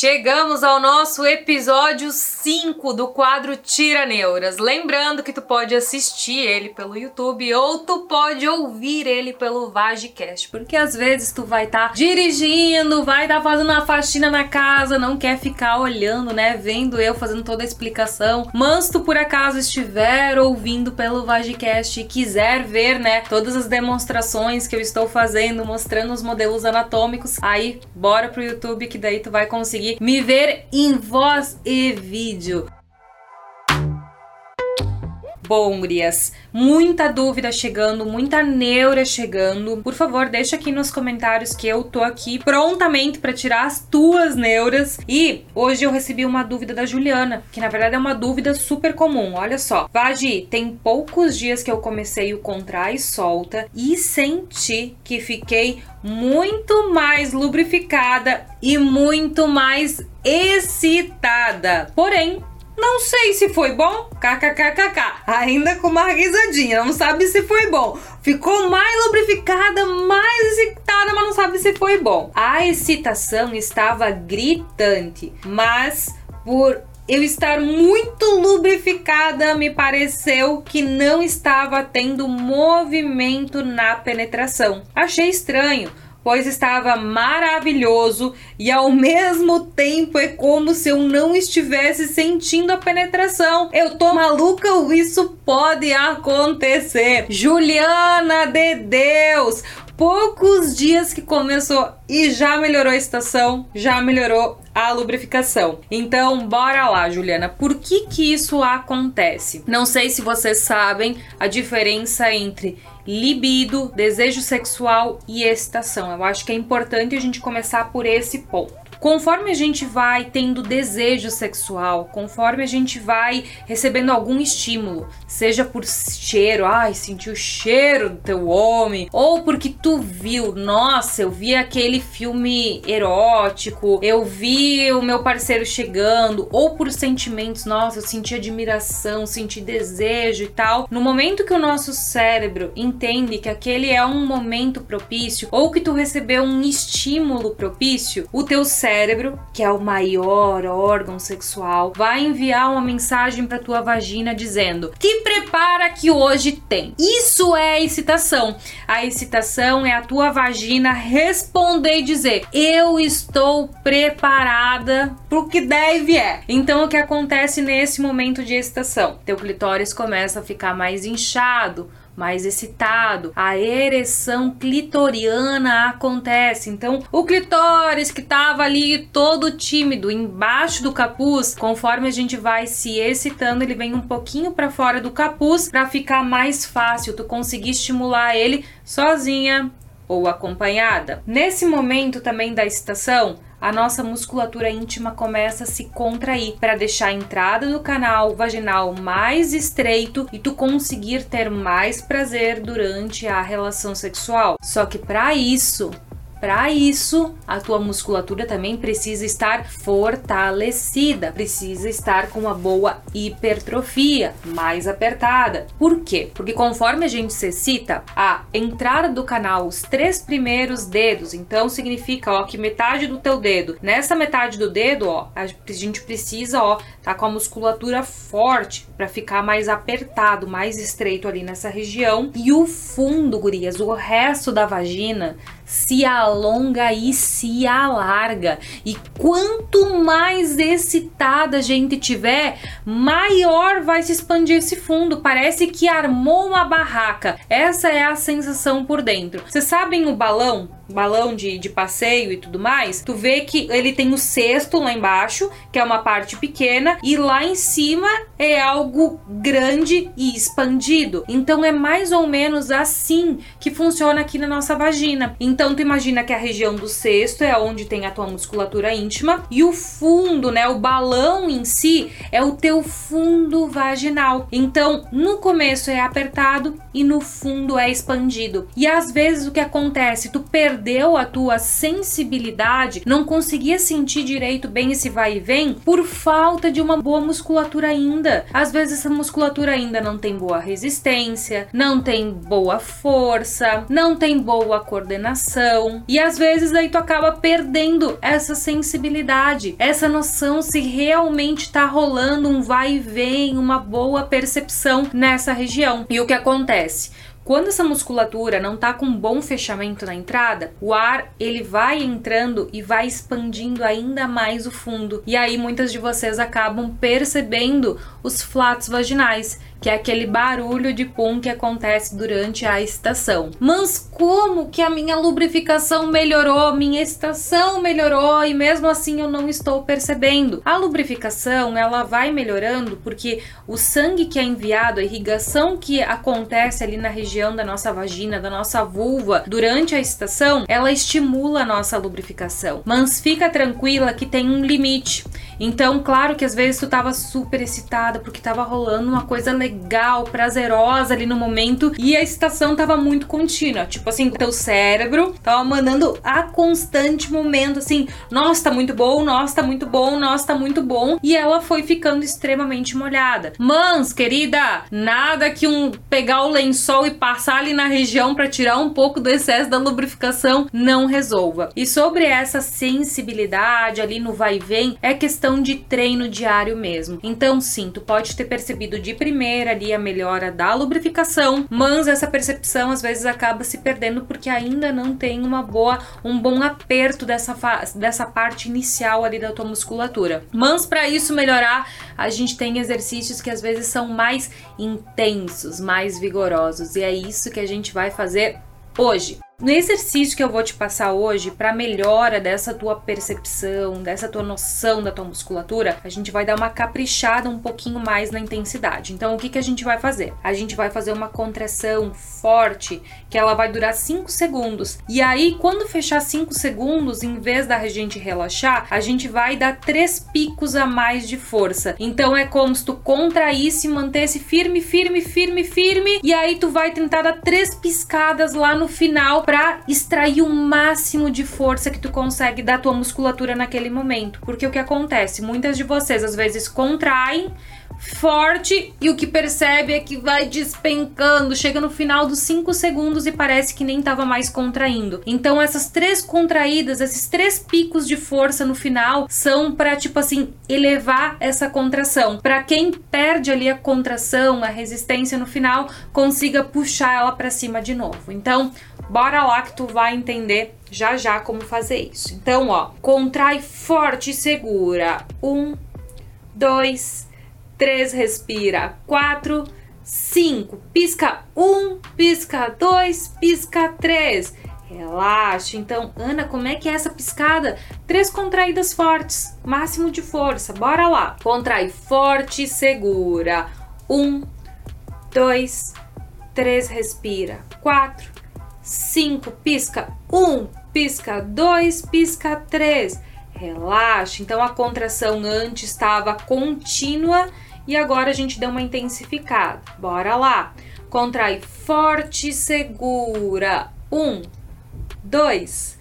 Chegamos ao nosso episódio 5 do quadro Tira Neuras. Lembrando que tu pode assistir ele pelo YouTube ou tu pode ouvir ele pelo Vagicast, porque às vezes tu vai estar tá dirigindo, vai estar tá fazendo uma faxina na casa, não quer ficar olhando, né, vendo eu fazendo toda a explicação. Mas tu por acaso estiver ouvindo pelo Vagicast e quiser ver, né, todas as demonstrações que eu estou fazendo, mostrando os modelos anatômicos, aí bora pro YouTube que daí tu vai conseguir me ver em voz e vídeo. Bom, gurias, muita dúvida chegando, muita neura chegando. Por favor, deixa aqui nos comentários que eu tô aqui prontamente para tirar as tuas neuras. E hoje eu recebi uma dúvida da Juliana, que na verdade é uma dúvida super comum. Olha só. Vagi, tem poucos dias que eu comecei o contrai e solta e senti que fiquei muito mais lubrificada e muito mais excitada. Porém, não sei se foi bom. KKKKK. Ainda com uma risadinha. Não sabe se foi bom. Ficou mais lubrificada, mais excitada, mas não sabe se foi bom. A excitação estava gritante, mas por eu estar muito lubrificada, me pareceu que não estava tendo movimento na penetração. Achei estranho pois estava maravilhoso e ao mesmo tempo é como se eu não estivesse sentindo a penetração. Eu tô maluca ou isso pode acontecer? Juliana de Deus! Poucos dias que começou e já melhorou a estação, já melhorou a lubrificação. Então, bora lá, Juliana. Por que que isso acontece? Não sei se vocês sabem a diferença entre libido, desejo sexual e excitação. Eu acho que é importante a gente começar por esse ponto. Conforme a gente vai tendo desejo sexual, conforme a gente vai recebendo algum estímulo, seja por cheiro, ai, senti o cheiro do teu homem, ou porque tu viu, nossa, eu vi aquele filme erótico, eu vi o meu parceiro chegando, ou por sentimentos, nossa, eu senti admiração, senti desejo e tal. No momento que o nosso cérebro entende que aquele é um momento propício, ou que tu recebeu um estímulo propício, o teu cérebro cérebro, que é o maior órgão sexual, vai enviar uma mensagem para tua vagina dizendo: "Te prepara que hoje tem". Isso é excitação. A excitação é a tua vagina responder e dizer: "Eu estou preparada pro que deve é". Então o que acontece nesse momento de excitação? Teu clitóris começa a ficar mais inchado, mais excitado, a ereção clitoriana acontece. Então, o clitóris que estava ali todo tímido embaixo do capuz, conforme a gente vai se excitando, ele vem um pouquinho para fora do capuz para ficar mais fácil tu conseguir estimular ele sozinha ou acompanhada. Nesse momento também da excitação, a nossa musculatura íntima começa a se contrair para deixar a entrada do canal vaginal mais estreito e tu conseguir ter mais prazer durante a relação sexual. Só que para isso, para isso, a tua musculatura também precisa estar fortalecida, precisa estar com uma boa hipertrofia, mais apertada. Por quê? Porque conforme a gente se excita, a entrada do canal, os três primeiros dedos, então significa, ó, que metade do teu dedo, nessa metade do dedo, ó, a gente precisa, ó, tá com a musculatura forte para ficar mais apertado, mais estreito ali nessa região. E o fundo, gurias, o resto da vagina se alonga e se alarga. E quanto mais excitada a gente tiver, maior vai se expandir esse fundo. Parece que armou uma barraca. Essa é a sensação por dentro. Vocês sabem o balão? Balão de, de passeio e tudo mais, tu vê que ele tem o cesto lá embaixo, que é uma parte pequena, e lá em cima é algo grande e expandido. Então é mais ou menos assim que funciona aqui na nossa vagina. Então tu imagina que a região do cesto é onde tem a tua musculatura íntima e o fundo, né, o balão em si é o teu fundo vaginal. Então no começo é apertado e no fundo é expandido. E às vezes o que acontece, tu perde perdeu a tua sensibilidade, não conseguia sentir direito bem esse vai e vem por falta de uma boa musculatura ainda. Às vezes essa musculatura ainda não tem boa resistência, não tem boa força, não tem boa coordenação e às vezes aí tu acaba perdendo essa sensibilidade, essa noção se realmente tá rolando um vai e vem, uma boa percepção nessa região. E o que acontece? Quando essa musculatura não está com um bom fechamento na entrada, o ar ele vai entrando e vai expandindo ainda mais o fundo. E aí muitas de vocês acabam percebendo os flatos vaginais que é aquele barulho de pum que acontece durante a estação. Mas como que a minha lubrificação melhorou, minha estação melhorou e mesmo assim eu não estou percebendo? A lubrificação, ela vai melhorando porque o sangue que é enviado, a irrigação que acontece ali na região da nossa vagina, da nossa vulva durante a estação, ela estimula a nossa lubrificação. Mas fica tranquila que tem um limite. Então, claro que às vezes tu tava super excitada porque tava rolando uma coisa legal, prazerosa ali no momento e a excitação tava muito contínua. Tipo assim, teu cérebro tava mandando a constante momento assim: nossa, tá muito bom, nossa, tá muito bom, nossa, tá muito bom. E ela foi ficando extremamente molhada. Mans, querida, nada que um pegar o lençol e passar ali na região para tirar um pouco do excesso da lubrificação não resolva. E sobre essa sensibilidade ali no vai e vem, é questão de treino diário mesmo. Então, sim, tu pode ter percebido de primeira ali a melhora da lubrificação, mas essa percepção às vezes acaba se perdendo porque ainda não tem uma boa, um bom aperto dessa, dessa parte inicial ali da tua musculatura. Mas para isso melhorar, a gente tem exercícios que às vezes são mais intensos, mais vigorosos, e é isso que a gente vai fazer hoje. No exercício que eu vou te passar hoje, para melhora dessa tua percepção, dessa tua noção da tua musculatura, a gente vai dar uma caprichada um pouquinho mais na intensidade. Então, o que, que a gente vai fazer? A gente vai fazer uma contração forte, que ela vai durar 5 segundos. E aí, quando fechar 5 segundos, em vez da gente relaxar, a gente vai dar três picos a mais de força. Então, é como se tu contraísse, mantesse firme, firme, firme, firme, e aí tu vai tentar dar três piscadas lá no final para extrair o máximo de força que tu consegue da tua musculatura naquele momento. Porque o que acontece? Muitas de vocês às vezes contraem forte e o que percebe é que vai despencando, chega no final dos 5 segundos e parece que nem estava mais contraindo. Então essas três contraídas, esses três picos de força no final são para tipo assim elevar essa contração, para quem perde ali a contração, a resistência no final, consiga puxar ela para cima de novo. Então, bora lá que tu vai entender já já como fazer isso. Então, ó, contrai forte e segura. Um, dois, 3, respira. 4, 5, pisca 1, pisca 2, pisca 3. Relaxa. Então, Ana, como é que é essa piscada? Três contraídas fortes, máximo de força. Bora lá. Contrai forte, segura. Um, dois, três, respira. Quatro, cinco, pisca. Um, pisca. Dois, pisca. Três. Relaxa. Então, a contração antes estava contínua e agora a gente deu uma intensificada. Bora lá. Contrai forte, segura. Um, dois,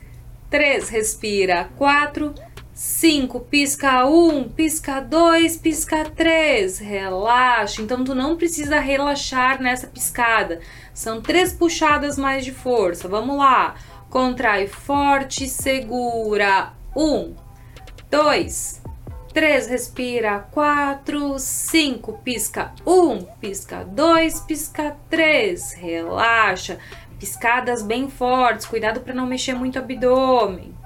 três, respira. Quatro, cinco, pisca um, pisca dois, pisca três. Relaxa. Então tu não precisa relaxar nessa piscada. São três puxadas mais de força. Vamos lá. Contrai forte, segura. Um, dois, 3, respira. 4, 5, pisca. 1, pisca. 2, pisca. 3, relaxa. Piscadas bem fortes, cuidado para não mexer muito o abdômen.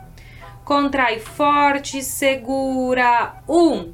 Contrai forte, segura. 1,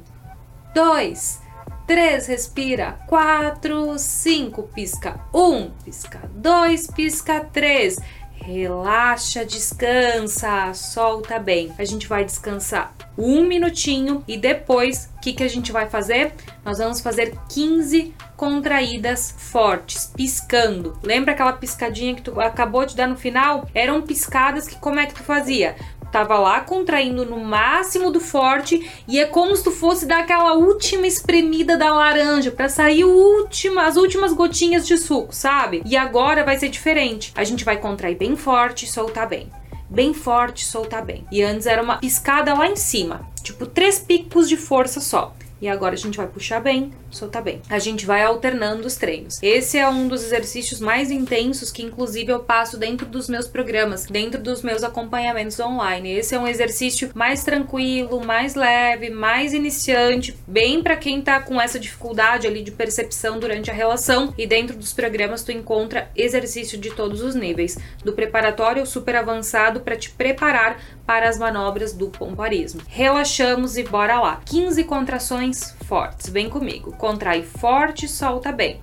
2, 3, respira. 4, 5, pisca. 1, pisca. 2, pisca. 3, relaxa, descansa, solta bem. A gente vai descansar um minutinho e depois o que, que a gente vai fazer? Nós vamos fazer 15 contraídas fortes, piscando. Lembra aquela piscadinha que tu acabou de dar no final? Eram piscadas que como é que tu fazia? Tava lá contraindo no máximo do forte e é como se tu fosse dar aquela última espremida da laranja para sair última, as últimas gotinhas de suco, sabe? E agora vai ser diferente. A gente vai contrair bem forte e soltar bem. bem forte, soltar bem. E antes era uma piscada lá em cima, tipo três picos de força só. E agora a gente vai puxar bem, soltar bem. A gente vai alternando os treinos. Esse é um dos exercícios mais intensos que, inclusive, eu passo dentro dos meus programas, dentro dos meus acompanhamentos online. Esse é um exercício mais tranquilo, mais leve, mais iniciante, bem para quem tá com essa dificuldade ali de percepção durante a relação. E dentro dos programas tu encontra exercício de todos os níveis, do preparatório ao super avançado para te preparar para as manobras do pomparismo. Relaxamos e bora lá. 15 contrações fortes. Vem comigo. Contrai forte, solta bem.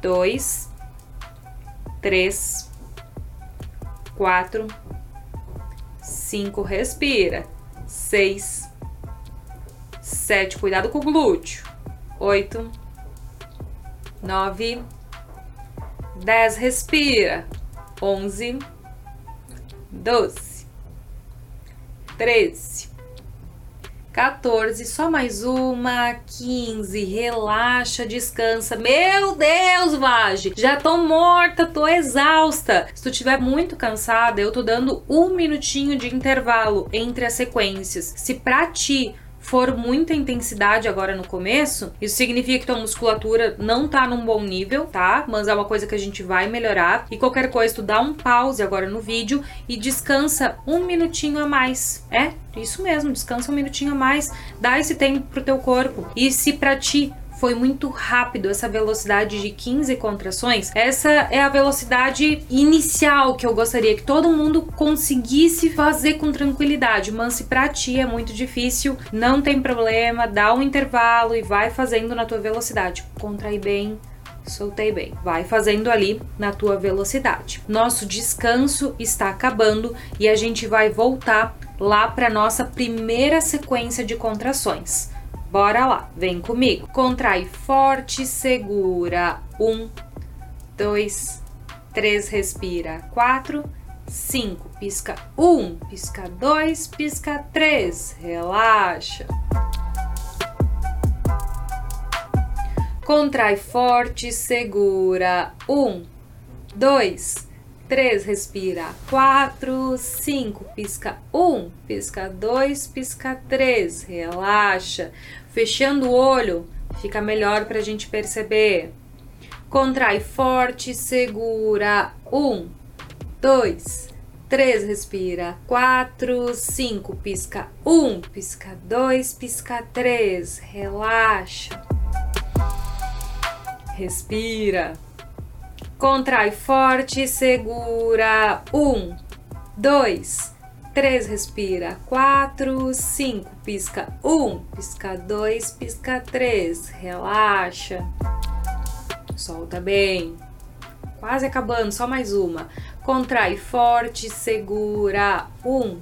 2 3 4 5 respira. 6 7 cuidado com o glúteo. 8 9 10 respira. 11 12 13, 14, só mais uma, 15, relaxa, descansa. Meu Deus, Vage, já tô morta, tô exausta. Se tu tiver muito cansada, eu tô dando um minutinho de intervalo entre as sequências. Se pra ti for muita intensidade agora no começo, isso significa que tua musculatura não tá num bom nível, tá? Mas é uma coisa que a gente vai melhorar. E qualquer coisa, tu dá um pause agora no vídeo e descansa um minutinho a mais. É, isso mesmo, descansa um minutinho a mais, dá esse tempo pro teu corpo. E se pra ti foi muito rápido essa velocidade de 15 contrações. Essa é a velocidade inicial que eu gostaria que todo mundo conseguisse fazer com tranquilidade, mas se pra ti é muito difícil, não tem problema, dá um intervalo e vai fazendo na tua velocidade. Contrai bem, soltei bem. Vai fazendo ali na tua velocidade. Nosso descanso está acabando e a gente vai voltar lá para nossa primeira sequência de contrações. Bora lá, vem comigo. Contrai forte, segura. Um, dois, três, respira. Quatro, cinco, pisca. Um, pisca dois, pisca três. Relaxa. Contrai forte, segura. Um, dois, três, respira. Quatro, cinco, pisca. Um, pisca dois, pisca três. Relaxa. Fechando o olho, fica melhor para a gente perceber. Contrai forte, segura. Um, dois, três, respira. Quatro, cinco, pisca. Um, pisca dois, pisca três. Relaxa. Respira. Contrai forte, segura. Um, dois, 3, respira. 4, 5, pisca 1, pisca 2, pisca 3. Relaxa. Solta bem. Quase acabando, só mais uma. Contrai forte, segura. 1,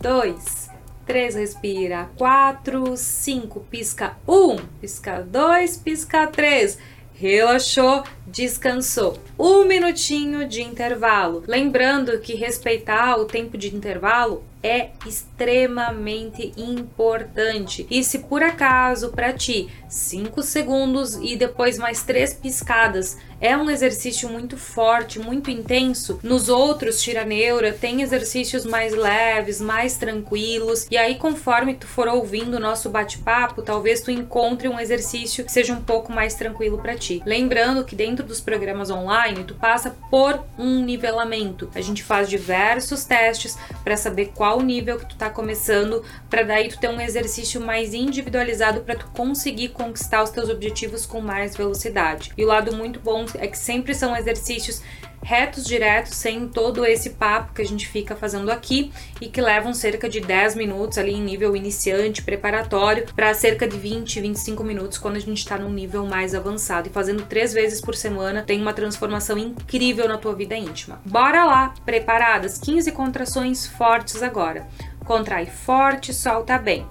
2, 3, respira. 4, 5, pisca 1, pisca 2, pisca 3 relaxou, descansou. Um minutinho de intervalo. Lembrando que respeitar o tempo de intervalo é extremamente importante. E se por acaso para ti 5 segundos e depois mais três piscadas é um exercício muito forte, muito intenso, nos outros tiraneura tem exercícios mais leves, mais tranquilos. E aí conforme tu for ouvindo o nosso bate-papo, talvez tu encontre um exercício que seja um pouco mais tranquilo para ti. Lembrando que dentro dos programas online tu passa por um nivelamento. A gente faz diversos testes para saber qual nível que tu tá começando, para daí tu ter um exercício mais individualizado para tu conseguir conquistar os teus objetivos com mais velocidade. E o lado muito bom é que sempre são exercícios retos, diretos, sem todo esse papo que a gente fica fazendo aqui e que levam cerca de 10 minutos ali em nível iniciante, preparatório, para cerca de 20, 25 minutos quando a gente está num nível mais avançado. E fazendo três vezes por semana tem uma transformação incrível na tua vida íntima. Bora lá, preparadas? 15 contrações fortes agora. Contrai forte, solta bem.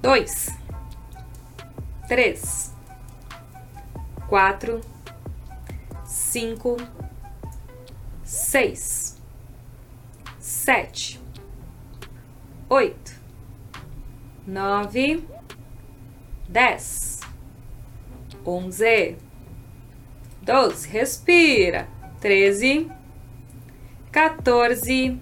2, 3, 4, 5, seis, sete, oito, nove, dez, onze, doze, respira, treze, 14,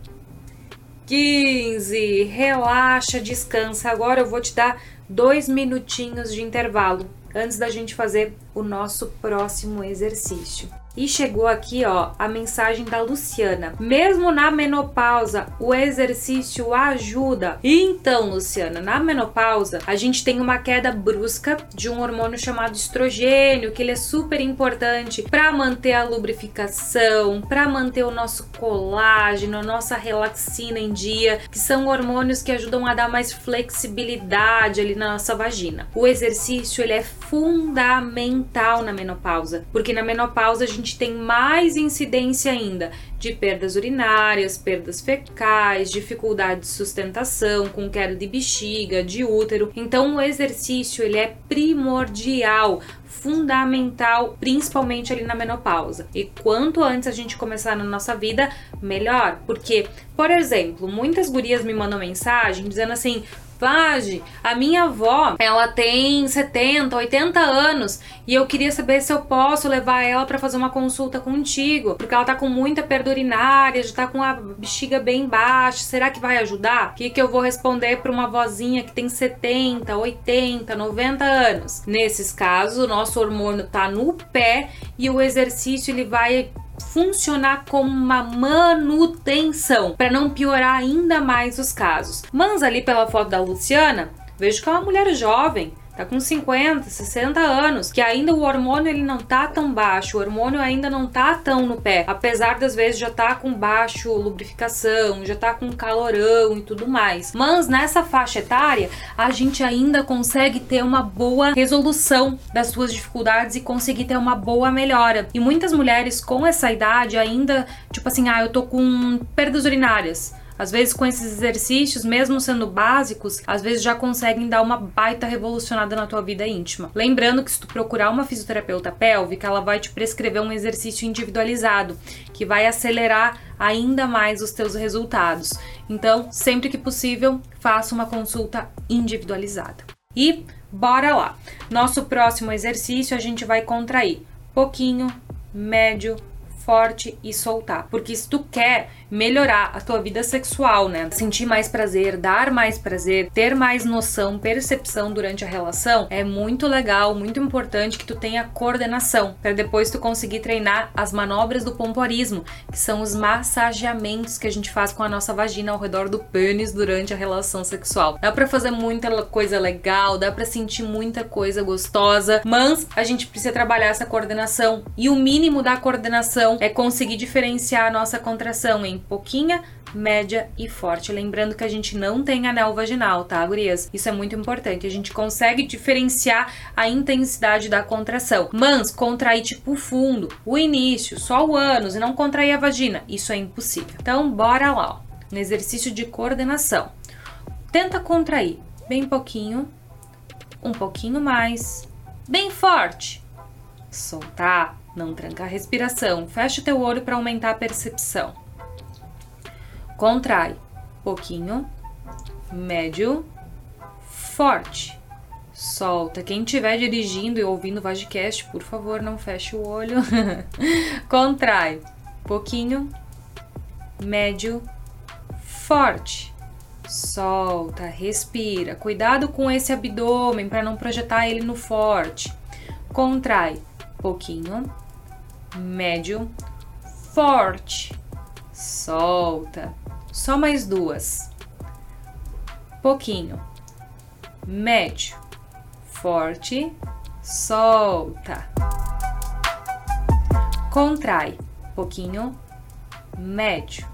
15. Relaxa, descansa. Agora eu vou te dar dois minutinhos de intervalo antes da gente fazer o nosso próximo exercício. E chegou aqui, ó, a mensagem da Luciana. Mesmo na menopausa, o exercício ajuda. Então, Luciana, na menopausa, a gente tem uma queda brusca de um hormônio chamado estrogênio, que ele é super importante para manter a lubrificação, para manter o nosso colágeno, a nossa relaxina em dia, que são hormônios que ajudam a dar mais flexibilidade ali na nossa vagina. O exercício, ele é fundamental na menopausa, porque na menopausa a gente gente tem mais incidência ainda de perdas urinárias, perdas fecais, dificuldade de sustentação, com queda de bexiga, de útero. Então o exercício ele é primordial, fundamental, principalmente ali na menopausa. E quanto antes a gente começar na nossa vida, melhor. Porque, por exemplo, muitas gurias me mandam mensagem dizendo assim: Vage, a minha avó, ela tem 70, 80 anos e eu queria saber se eu posso levar ela para fazer uma consulta contigo, porque ela tá com muita perda urinária, já tá com a bexiga bem baixa. Será que vai ajudar? O que, que eu vou responder para uma vozinha que tem 70, 80, 90 anos? Nesses casos, o nosso hormônio tá no pé e o exercício ele vai funcionar como uma manutenção para não piorar ainda mais os casos. Mas ali pela foto da Luciana, vejo que é uma mulher jovem, tá com 50, 60 anos, que ainda o hormônio ele não tá tão baixo, o hormônio ainda não tá tão no pé, apesar das vezes já tá com baixo lubrificação, já tá com calorão e tudo mais. Mas nessa faixa etária, a gente ainda consegue ter uma boa resolução das suas dificuldades e conseguir ter uma boa melhora. E muitas mulheres com essa idade ainda, tipo assim, ah, eu tô com perdas urinárias às vezes, com esses exercícios, mesmo sendo básicos, às vezes já conseguem dar uma baita revolucionada na tua vida íntima. Lembrando que se tu procurar uma fisioterapeuta pélvica, ela vai te prescrever um exercício individualizado, que vai acelerar ainda mais os teus resultados. Então, sempre que possível, faça uma consulta individualizada. E bora lá. Nosso próximo exercício a gente vai contrair pouquinho, médio, forte e soltar. Porque se tu quer melhorar a tua vida sexual, né? Sentir mais prazer, dar mais prazer, ter mais noção, percepção durante a relação, é muito legal, muito importante que tu tenha coordenação, para depois tu conseguir treinar as manobras do pompoarismo, que são os massageamentos que a gente faz com a nossa vagina ao redor do pênis durante a relação sexual. Dá para fazer muita coisa legal, dá para sentir muita coisa gostosa, mas a gente precisa trabalhar essa coordenação e o mínimo da coordenação é conseguir diferenciar a nossa contração em pouquinha, média e forte. Lembrando que a gente não tem anel vaginal, tá, gurias? Isso é muito importante. A gente consegue diferenciar a intensidade da contração. Mas contrair tipo fundo, o início, só o ânus e não contrair a vagina, isso é impossível. Então, bora lá, ó. No exercício de coordenação. Tenta contrair bem pouquinho, um pouquinho mais, bem forte. Soltar não tranca a respiração. Fecha o teu olho para aumentar a percepção. Contrai. Pouquinho. Médio. Forte. Solta. Quem estiver dirigindo e ouvindo o Vagicast, por favor, não feche o olho. Contrai. Pouquinho. Médio. Forte. Solta, respira. Cuidado com esse abdômen para não projetar ele no forte. Contrai pouquinho, médio, forte, solta. Só mais duas. Pouquinho, médio, forte, solta. Contrai, pouquinho, médio,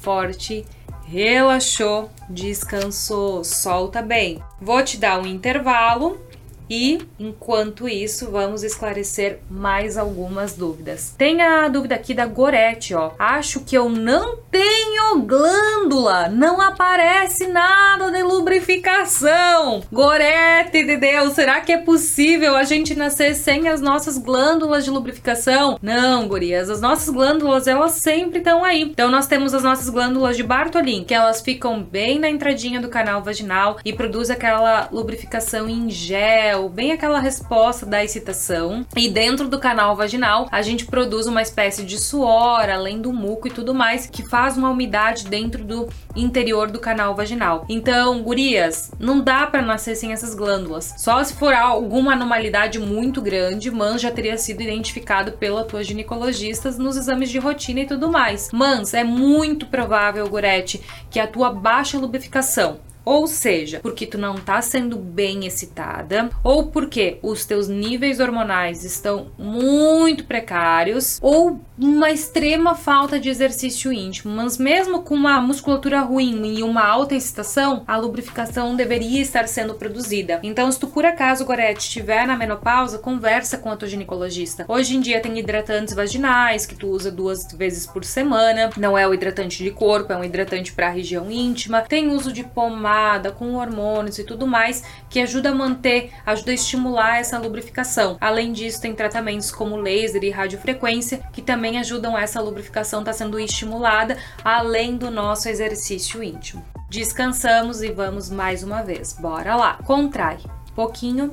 forte, relaxou, descansou, solta bem. Vou te dar um intervalo e, enquanto isso, vamos esclarecer mais algumas dúvidas. Tem a dúvida aqui da Gorete, ó. Acho que eu não tenho glândula, não aparece nada de lubrificação. Gorete de Deus, será que é possível a gente nascer sem as nossas glândulas de lubrificação? Não, gurias, as nossas glândulas, elas sempre estão aí. Então, nós temos as nossas glândulas de Bartolin, que elas ficam bem na entradinha do canal vaginal e produz aquela lubrificação em gel gel, bem aquela resposta da excitação. E dentro do canal vaginal, a gente produz uma espécie de suor, além do muco e tudo mais, que faz uma umidade dentro do interior do canal vaginal. Então, gurias, não dá para nascer sem essas glândulas. Só se for alguma anomalidade muito grande, mas já teria sido identificado pela tua ginecologista nos exames de rotina e tudo mais. Mas é muito provável, Gorete, que a tua baixa lubrificação ou seja, porque tu não tá sendo bem excitada, ou porque os teus níveis hormonais estão muito precários, ou uma extrema falta de exercício íntimo. Mas mesmo com uma musculatura ruim e uma alta excitação, a lubrificação deveria estar sendo produzida. Então, se tu por acaso, Gorete, estiver na menopausa, conversa com a tua ginecologista. Hoje em dia tem hidratantes vaginais que tu usa duas vezes por semana. Não é o hidratante de corpo, é um hidratante para a região íntima. Tem uso de pomada com hormônios e tudo mais, que ajuda a manter, ajuda a estimular essa lubrificação. Além disso, tem tratamentos como laser e radiofrequência, que também ajudam essa lubrificação estar tá sendo estimulada, além do nosso exercício íntimo. Descansamos e vamos mais uma vez. Bora lá. Contrai. Pouquinho,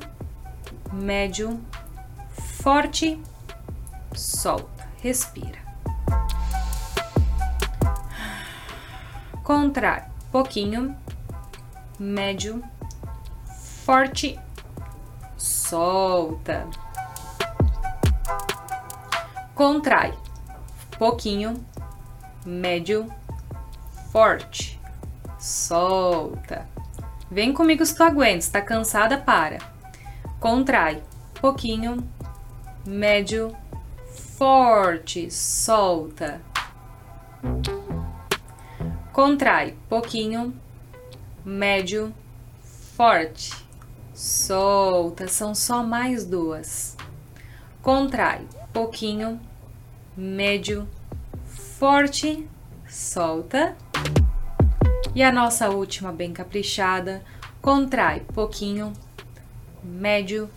médio, forte, solta, respira. Contrai. Pouquinho, médio, forte, solta. Contrai, pouquinho, médio, forte, solta. Vem comigo se tu aguenta, está cansada, para. Contrai, pouquinho, médio, forte, solta. Contrai, pouquinho, médio, forte, solta, são só mais duas. Contrai, pouquinho, médio, forte, solta. E a nossa última bem caprichada, contrai, pouquinho, médio,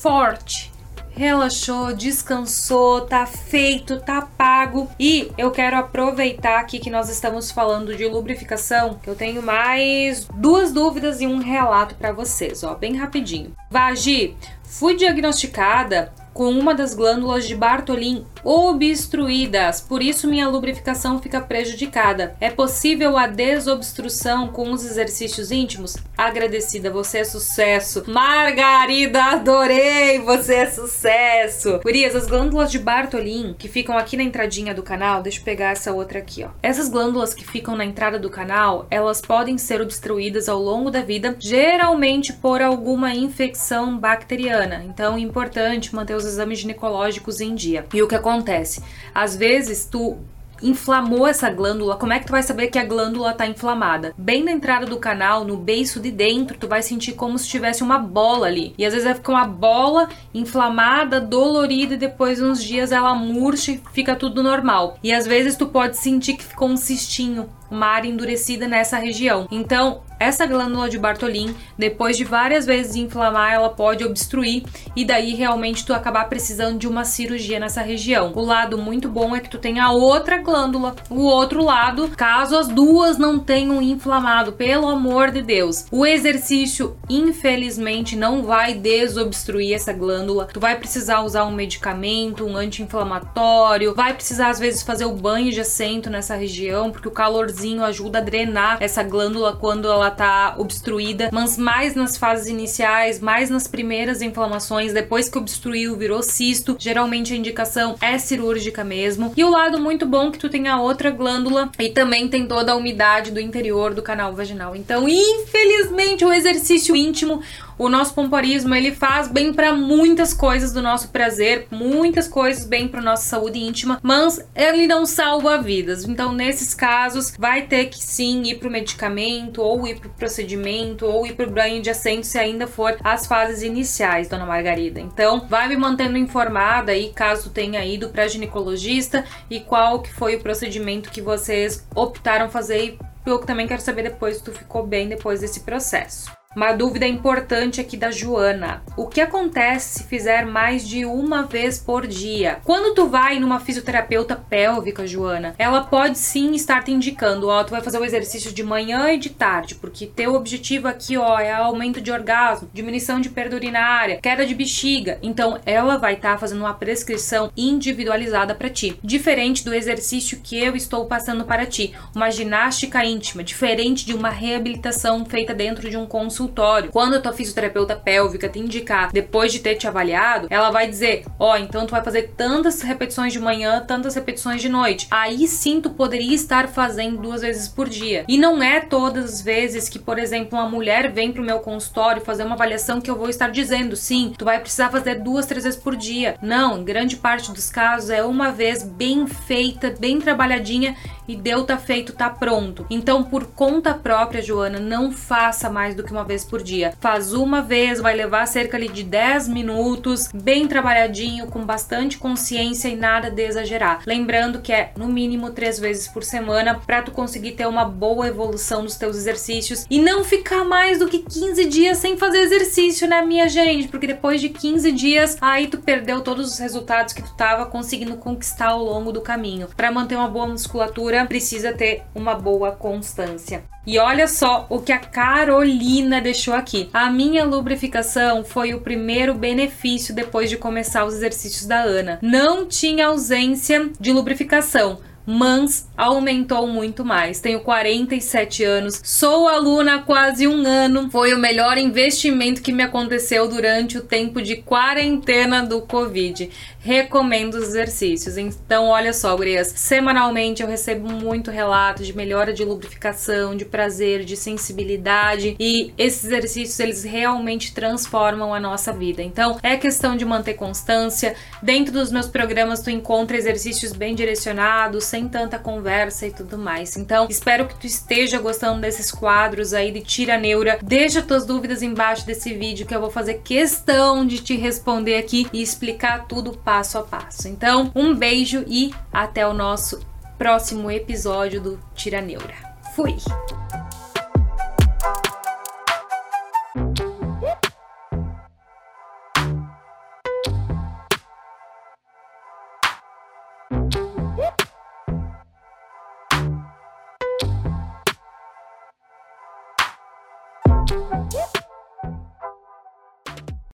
forte, relaxou, descansou, tá feito, tá pago. E eu quero aproveitar aqui que nós estamos falando de lubrificação, que eu tenho mais duas dúvidas e um relato para vocês, ó, bem rapidinho. Vagi, fui diagnosticada com uma das glândulas de Bartolin obstruídas, por isso minha lubrificação fica prejudicada. É possível a desobstrução com os exercícios íntimos? Agradecida, você é sucesso. Margarida, adorei, você é sucesso. Gurias, as glândulas de Bartolin, que ficam aqui na entradinha do canal, deixa eu pegar essa outra aqui, ó. Essas glândulas que ficam na entrada do canal, elas podem ser obstruídas ao longo da vida, geralmente por alguma infecção bacteriana. Então, é importante manter os exames ginecológicos em dia. E o que acontece acontece? Às vezes tu inflamou essa glândula, como é que tu vai saber que a glândula está inflamada? Bem na entrada do canal, no beiço de dentro, tu vai sentir como se tivesse uma bola ali. E às vezes vai ficar uma bola inflamada, dolorida e depois uns dias ela murcha e fica tudo normal. E às vezes tu pode sentir que ficou um cistinho uma área endurecida nessa região. Então, essa glândula de Bartolin, depois de várias vezes inflamar, ela pode obstruir e daí realmente tu acabar precisando de uma cirurgia nessa região. O lado muito bom é que tu tem a outra glândula, o outro lado, caso as duas não tenham inflamado, pelo amor de Deus. O exercício, infelizmente, não vai desobstruir essa glândula. Tu vai precisar usar um medicamento, um anti-inflamatório, vai precisar às vezes fazer o banho de assento nessa região, porque o calorzinho ajuda a drenar essa glândula quando ela tá obstruída, mas mais nas fases iniciais, mais nas primeiras inflamações, depois que obstruiu, virou cisto, geralmente a indicação é cirúrgica mesmo. E o lado muito bom que tu tem a outra glândula e também tem toda a umidade do interior do canal vaginal. Então, infelizmente, o exercício íntimo o nosso pompoarismo ele faz bem para muitas coisas do nosso prazer, muitas coisas bem para nossa saúde íntima, mas ele não salva vidas. Então, nesses casos, vai ter que sim ir pro medicamento, ou ir pro procedimento, ou ir pro banho de assento se ainda for as fases iniciais, dona Margarida. Então, vai me mantendo informada aí caso tenha ido para ginecologista e qual que foi o procedimento que vocês optaram fazer e eu também quero saber depois se tu ficou bem depois desse processo. Uma dúvida importante aqui da Joana. O que acontece se fizer mais de uma vez por dia? Quando tu vai numa fisioterapeuta pélvica, Joana, ela pode sim estar te indicando, ó, tu vai fazer o exercício de manhã e de tarde, porque teu objetivo aqui, ó, é aumento de orgasmo, diminuição de perda urinária, queda de bexiga. Então, ela vai estar tá fazendo uma prescrição individualizada para ti, diferente do exercício que eu estou passando para ti, uma ginástica íntima, diferente de uma reabilitação feita dentro de um consultório consultório. Quando a tua fisioterapeuta pélvica te indicar, depois de ter te avaliado, ela vai dizer: Ó, oh, então tu vai fazer tantas repetições de manhã, tantas repetições de noite. Aí sim tu poderia estar fazendo duas vezes por dia. E não é todas as vezes que, por exemplo, uma mulher vem pro meu consultório fazer uma avaliação que eu vou estar dizendo: sim, tu vai precisar fazer duas, três vezes por dia. Não, em grande parte dos casos é uma vez bem feita, bem trabalhadinha e deu, tá feito, tá pronto. Então, por conta própria, Joana, não faça mais do que uma vez por dia. Faz uma vez, vai levar cerca de 10 minutos, bem trabalhadinho, com bastante consciência e nada de exagerar. Lembrando que é no mínimo três vezes por semana para tu conseguir ter uma boa evolução nos teus exercícios e não ficar mais do que 15 dias sem fazer exercício, né, minha gente? Porque depois de 15 dias, aí tu perdeu todos os resultados que tu tava conseguindo conquistar ao longo do caminho. Para manter uma boa musculatura, precisa ter uma boa constância. E olha só o que a Carolina deixou aqui. A minha lubrificação foi o primeiro benefício depois de começar os exercícios da Ana. Não tinha ausência de lubrificação mas aumentou muito mais. Tenho 47 anos, sou aluna há quase um ano. Foi o melhor investimento que me aconteceu durante o tempo de quarentena do Covid recomendo os exercícios. Então, olha só, gurias, semanalmente eu recebo muito relato de melhora de lubrificação, de prazer, de sensibilidade e esses exercícios eles realmente transformam a nossa vida. Então, é questão de manter constância. Dentro dos meus programas tu encontra exercícios bem direcionados, sem tanta conversa e tudo mais. Então, espero que tu esteja gostando desses quadros aí de tira neura. Deixa tuas dúvidas embaixo desse vídeo que eu vou fazer questão de te responder aqui e explicar tudo passo a passo. Então, um beijo e até o nosso próximo episódio do Tira Neura. Fui!